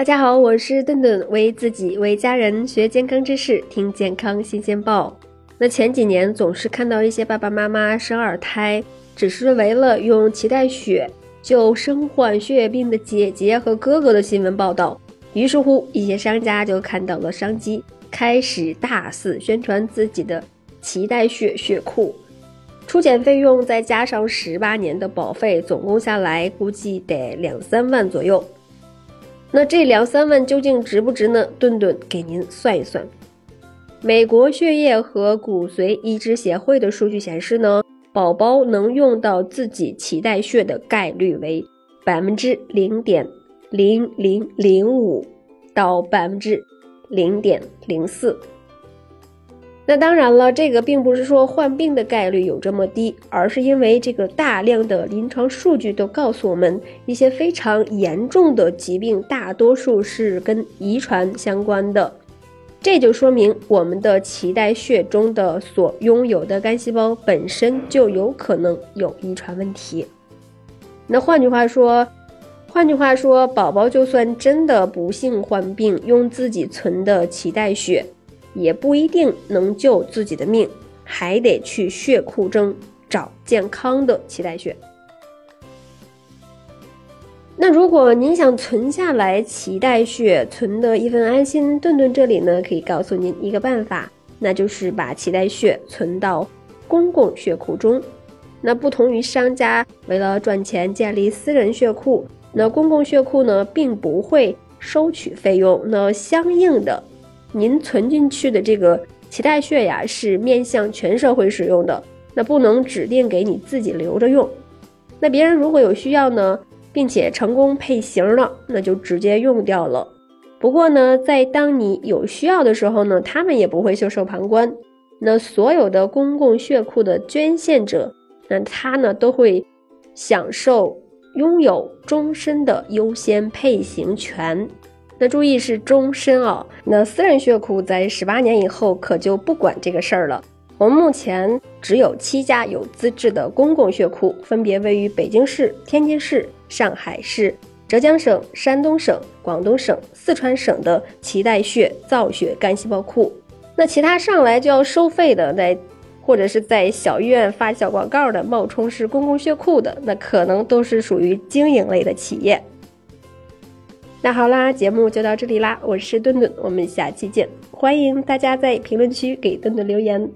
大家好，我是顿顿，为自己、为家人学健康知识，听健康新鲜报。那前几年总是看到一些爸爸妈妈生二胎，只是为了用脐带血救身患血液病的姐姐和哥哥的新闻报道。于是乎，一些商家就看到了商机，开始大肆宣传自己的脐带血血库。初检费用再加上十八年的保费，总共下来估计得两三万左右。那这两三万究竟值不值呢？顿顿给您算一算。美国血液和骨髓移植协会的数据显示呢，宝宝能用到自己脐带血的概率为百分之零点零零零五到百分之零点零四。那当然了，这个并不是说患病的概率有这么低，而是因为这个大量的临床数据都告诉我们，一些非常严重的疾病大多数是跟遗传相关的。这就说明我们的脐带血中的所拥有的干细胞本身就有可能有遗传问题。那换句话说，换句话说，宝宝就算真的不幸患病，用自己存的脐带血。也不一定能救自己的命，还得去血库中找健康的脐带血。那如果您想存下来脐带血，存的一份安心，顿顿这里呢可以告诉您一个办法，那就是把脐带血存到公共血库中。那不同于商家为了赚钱建立私人血库，那公共血库呢并不会收取费用，那相应的。您存进去的这个脐带血呀，是面向全社会使用的，那不能指定给你自己留着用。那别人如果有需要呢，并且成功配型了，那就直接用掉了。不过呢，在当你有需要的时候呢，他们也不会袖手旁观。那所有的公共血库的捐献者，那他呢都会享受拥有终身的优先配型权。那注意是终身啊！那私人血库在十八年以后可就不管这个事儿了。我们目前只有七家有资质的公共血库，分别位于北京市、天津市、上海市、浙江省、山东省、广东省、四川省的脐带血造血干细胞库。那其他上来就要收费的，在或者是在小医院发小广告的冒充是公共血库的，那可能都是属于经营类的企业。那好啦，节目就到这里啦，我是顿顿，我们下期见，欢迎大家在评论区给顿顿留言。